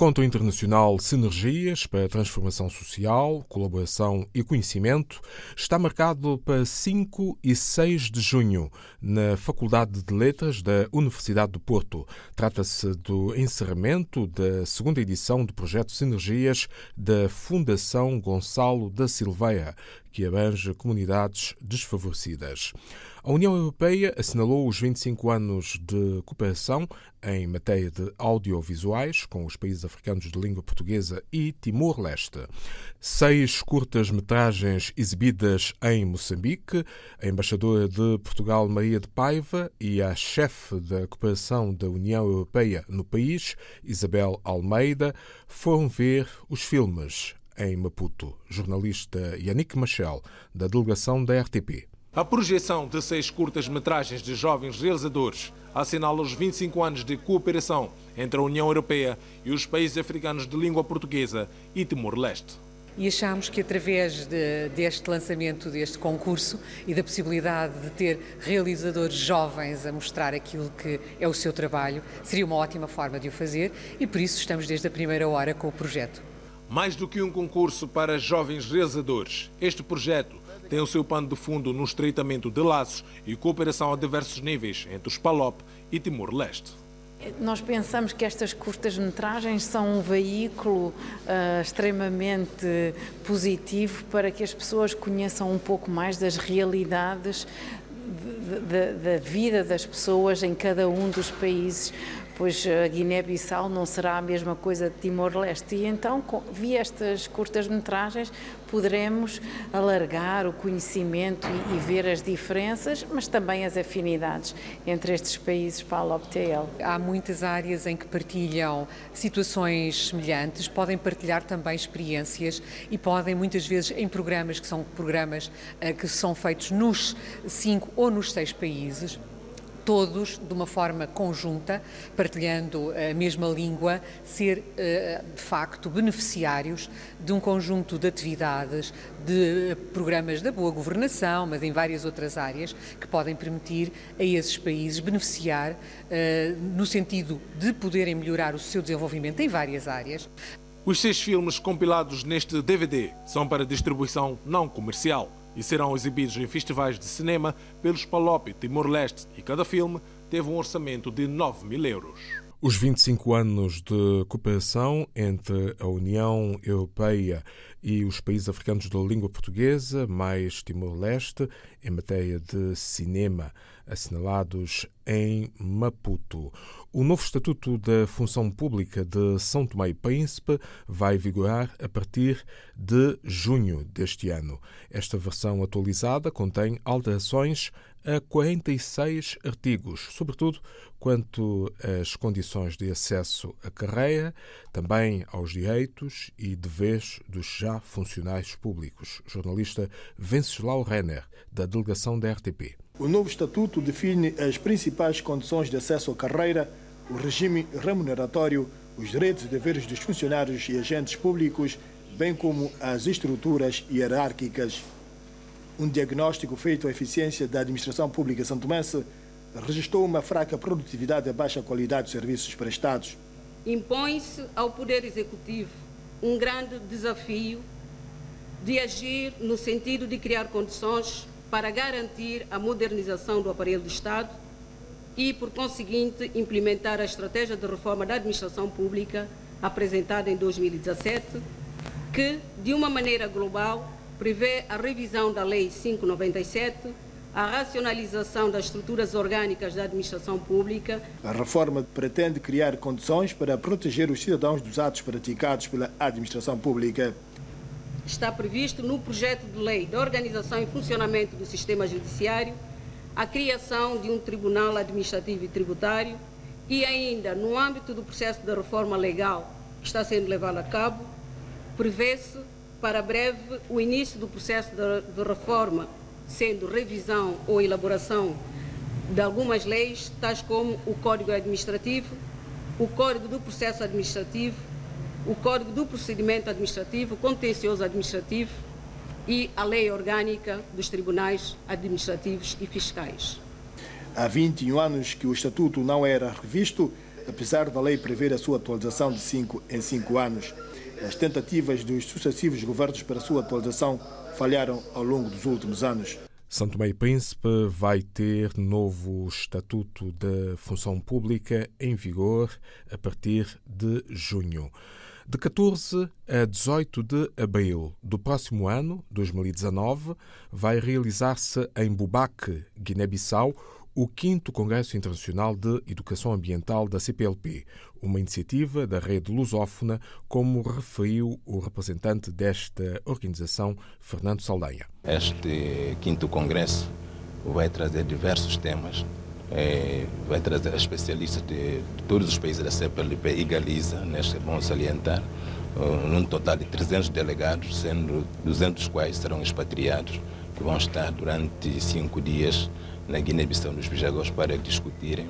Encontro Internacional Sinergias para Transformação Social, Colaboração e Conhecimento está marcado para 5 e 6 de junho na Faculdade de Letras da Universidade do Porto. Trata-se do encerramento da segunda edição do projeto Sinergias da Fundação Gonçalo da Silveira, que abrange comunidades desfavorecidas. A União Europeia assinalou os 25 anos de cooperação em matéria de audiovisuais com os países africanos de língua portuguesa e Timor-Leste. Seis curtas-metragens exibidas em Moçambique, a embaixadora de Portugal, Maria de Paiva, e a chefe da cooperação da União Europeia no país, Isabel Almeida, foram ver os filmes em Maputo. Jornalista Yannick Machel, da delegação da RTP. A projeção de seis curtas-metragens de jovens realizadores assinala os 25 anos de cooperação entre a União Europeia e os países africanos de língua portuguesa e Timor-Leste. E achamos que através de, deste lançamento deste concurso e da possibilidade de ter realizadores jovens a mostrar aquilo que é o seu trabalho, seria uma ótima forma de o fazer e por isso estamos desde a primeira hora com o projeto. Mais do que um concurso para jovens realizadores, este projeto tem o seu pano de fundo no estreitamento de laços e cooperação a diversos níveis entre os PALOP e Timor-Leste. Nós pensamos que estas curtas-metragens são um veículo uh, extremamente positivo para que as pessoas conheçam um pouco mais das realidades da vida das pessoas em cada um dos países pois a Guiné-Bissau não será a mesma coisa de Timor-Leste. E então, via estas curtas-metragens, poderemos alargar o conhecimento e, e, ver as diferenças, mas também as afinidades entre estes países para a LOBTL. Há muitas áreas em que partilham situações semelhantes, podem partilhar também experiências e podem, muitas vezes, em programas que são programas uh, que são feitos nos cinco ou nos seis países, todos, de uma forma conjunta, partilhando a mesma língua, ser eh, de facto beneficiários de um conjunto de atividades, de programas da boa governação, mas em várias outras áreas, que podem permitir a esses países beneficiar eh, no sentido de poderem melhorar o seu desenvolvimento em várias áreas. Os seis filmes compilados neste DVD são para distribuição não comercial e serão exibidos em festivais de cinema pelos Palop Timor-Leste e cada filme teve um orçamento de 9 mil euros. Os 25 anos de cooperação entre a União Europeia e os países africanos da língua portuguesa, mais Timor-Leste, em matéria de cinema, assinalados em Maputo. O novo Estatuto da Função Pública de São Tomé e Príncipe vai vigorar a partir de junho deste ano. Esta versão atualizada contém alterações a 46 artigos, sobretudo quanto às condições de acesso à carreira, também aos direitos e deveres dos já funcionários públicos. Jornalista Venceslau Renner, da delegação da RTP. O novo estatuto define as principais condições de acesso à carreira, o regime remuneratório, os direitos e deveres dos funcionários e agentes públicos, bem como as estruturas hierárquicas um diagnóstico feito à eficiência da administração pública santomense registrou uma fraca produtividade e baixa qualidade dos serviços prestados. Impõe-se ao Poder Executivo um grande desafio de agir no sentido de criar condições para garantir a modernização do aparelho do Estado e, por conseguinte, implementar a estratégia de reforma da administração pública apresentada em 2017, que, de uma maneira global, prevê a revisão da Lei 597, a racionalização das estruturas orgânicas da administração pública. A reforma pretende criar condições para proteger os cidadãos dos atos praticados pela administração pública. Está previsto no projeto de lei de organização e funcionamento do sistema judiciário a criação de um tribunal administrativo e tributário e ainda no âmbito do processo de reforma legal que está sendo levado a cabo, prevê-se para breve o início do processo de, reforma, sendo revisão ou elaboração de algumas leis, tais como o Código Administrativo, o Código do Processo Administrativo, o Código do Procedimento Administrativo, Contencioso Administrativo e a Lei Orgânica dos Tribunais Administrativos e Fiscais. Há 21 anos que o Estatuto não era revisto, apesar da lei prever a sua atualização de 5 em 5 anos. As tentativas dos sucessivos governos para a sua atualização falharam ao longo dos últimos anos. Santo Meio Príncipe vai ter novo Estatuto da Função Pública em vigor a partir de junho. De 14 a 18 de abril do próximo ano, 2019, vai realizar-se em Bubaque, Guiné-Bissau, o 5 Congresso Internacional de Educação Ambiental da CPLP, uma iniciativa da rede lusófona, como referiu o representante desta organização, Fernando Saldanha. Este 5 Congresso vai trazer diversos temas é, vai trazer especialistas de, de, todos os países da CPLP e Galiza, neste vão salientar, uh, num total de 300 delegados, sendo 200 quais serão expatriados, que vão estar durante cinco dias na Guiné-Bissau nos Bijagos para discutirem,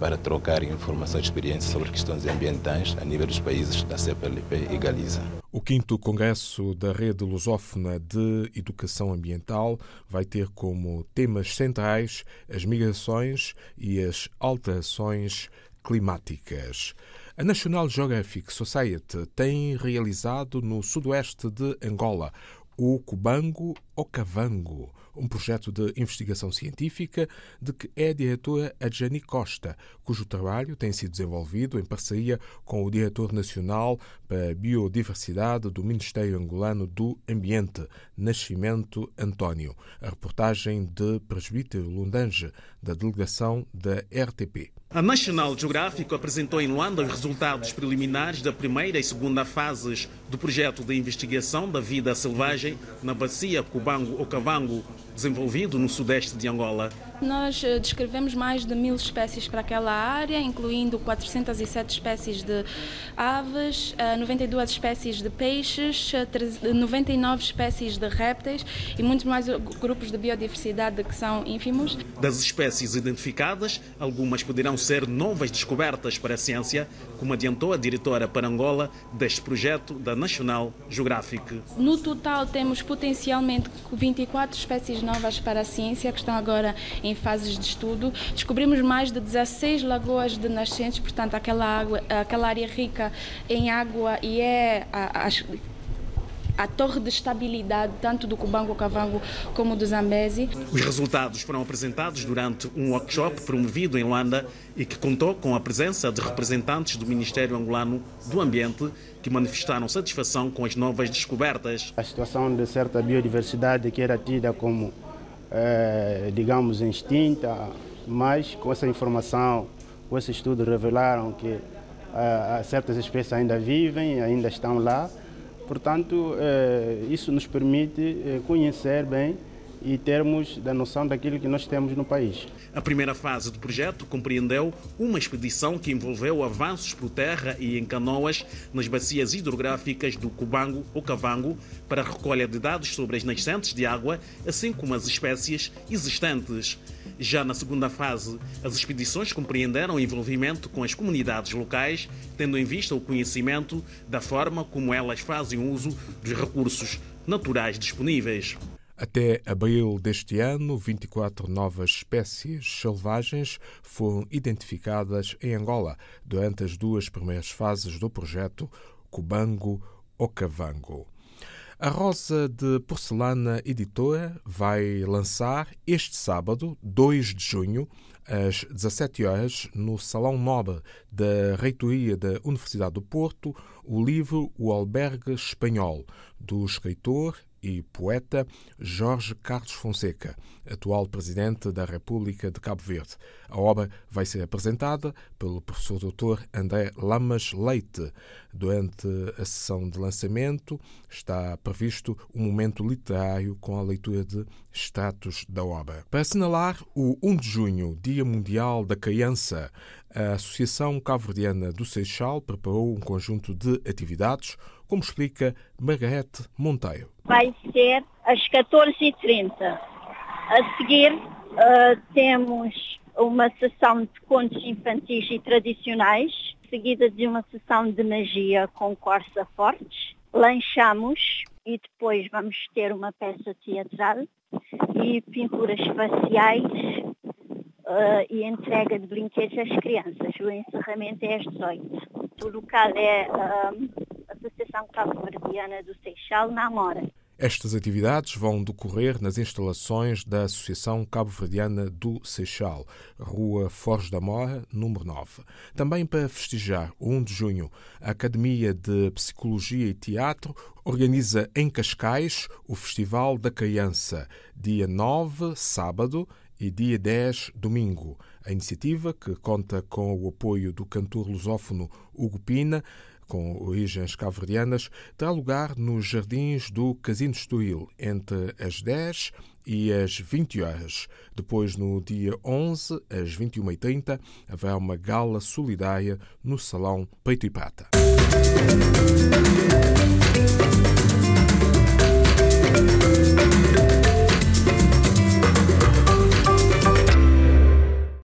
para trocarem informação e experiência sobre questões ambientais a nível dos países da CPLP e Galiza. O quinto Congresso da Rede Lusófona de Educação Ambiental vai ter como temas centrais as migrações e as alterações climáticas. A National Geographic Society tem realizado no sudoeste de Angola o Cubango Okavango, um projeto de investigação científica de que é diretora a Jani Costa, cujo trabalho tem sido desenvolvido em parceria com o diretor nacional para a biodiversidade do Ministério Angolano do Ambiente, Nascimento António. A reportagem de Presbítero Lundange, da delegação da RTP. A National Geographic apresentou em Luanda os resultados preliminares da primeira e segunda fases do projeto de investigação da vida selvagem na bacia Cubango-Okavango, desenvolvido no sudeste de Angola. Nós eh, descrevemos mais de mil espécies para aquela área, incluindo 407 espécies de aves, 92 eh, espécies de peixes, 99 eh, espécies de répteis e muitos mais grupos de biodiversidade que são ínfimos. Das espécies identificadas, algumas poderão ser novas descobertas para a ciência, como adiantou a diretora para Angola deste projeto da National Geographic. No total, temos potencialmente 24 espécies novas para a ciência que estão agora em fases de estudo. Descobrimos mais de 16 lagoas de nascentes, portanto, aquela, água, aquela área rica em água e é a, a, a torre de estabilidade tanto do Cubango Cavango como do Zambezi. Os resultados foram apresentados durante um workshop promovido em Luanda e que contou com a presença de representantes do Ministério Angolano do Ambiente que manifestaram satisfação com as novas descobertas. A situação de certa biodiversidade que era tida como, eh, digamos, extinta, mas com essa informação, com esse estudo revelaram que eh, certas espécies ainda vivem, ainda estão lá. Portanto, eh, isso nos permite eh, conhecer bem e termos da noção daquilo que nós temos no país. A primeira fase do projeto compreendeu uma expedição que envolveu avanços por terra e em canoas nas bacias hidrográficas do Cubango ou Cavango para a recolha de dados sobre as nascentes de água, assim como as espécies existentes. Já na segunda fase, as expedições compreenderam o envolvimento com as comunidades locais, tendo em vista o conhecimento da forma como elas fazem uso dos recursos naturais disponíveis. Até abril deste ano, 24 novas espécies selvagens foram identificadas em Angola durante as duas primeiras fases do projeto Cubango-Okavango. A Rosa de Porcelana Editora vai lançar este sábado, 2 de junho, às 17 horas, no Salão Nobre da Reitoria da Universidade do Porto, o livro O Albergue Espanhol, do escritor e poeta Jorge Carlos Fonseca, atual presidente da República de Cabo Verde. A obra vai ser apresentada pelo professor Dr. André Lamas Leite. Durante a sessão de lançamento está previsto um momento literário com a leitura de extratos da obra. Para assinalar o 1 de junho, Dia Mundial da Criança, a Associação Cabo-Verdiana do Seixal preparou um conjunto de atividades como explica Margarete Monteiro. Vai ser às 14h30. A seguir, uh, temos uma sessão de contos infantis e tradicionais, seguida de uma sessão de magia com corça fortes. Lanchamos e depois vamos ter uma peça teatral e pinturas faciais uh, e entrega de brinquedos às crianças. O encerramento é às 18. O local é a Associação Cabo-Verdiana do Seixal, na Amora. Estas atividades vão decorrer nas instalações da Associação Cabo-Verdiana do Seixal, Rua Forja da Mora, número 9. Também para festejar o 1 de junho, a Academia de Psicologia e Teatro organiza em Cascais o Festival da Criança, dia 9, sábado, e dia 10, domingo. A iniciativa, que conta com o apoio do cantor lusófono Hugo Pina, com origens cabo-verdianas, terá lugar nos jardins do Casino Estoril, entre as 10 e as 20 horas. Depois, no dia 11, às 21h30, haverá uma gala solidária no Salão Peito e Prata.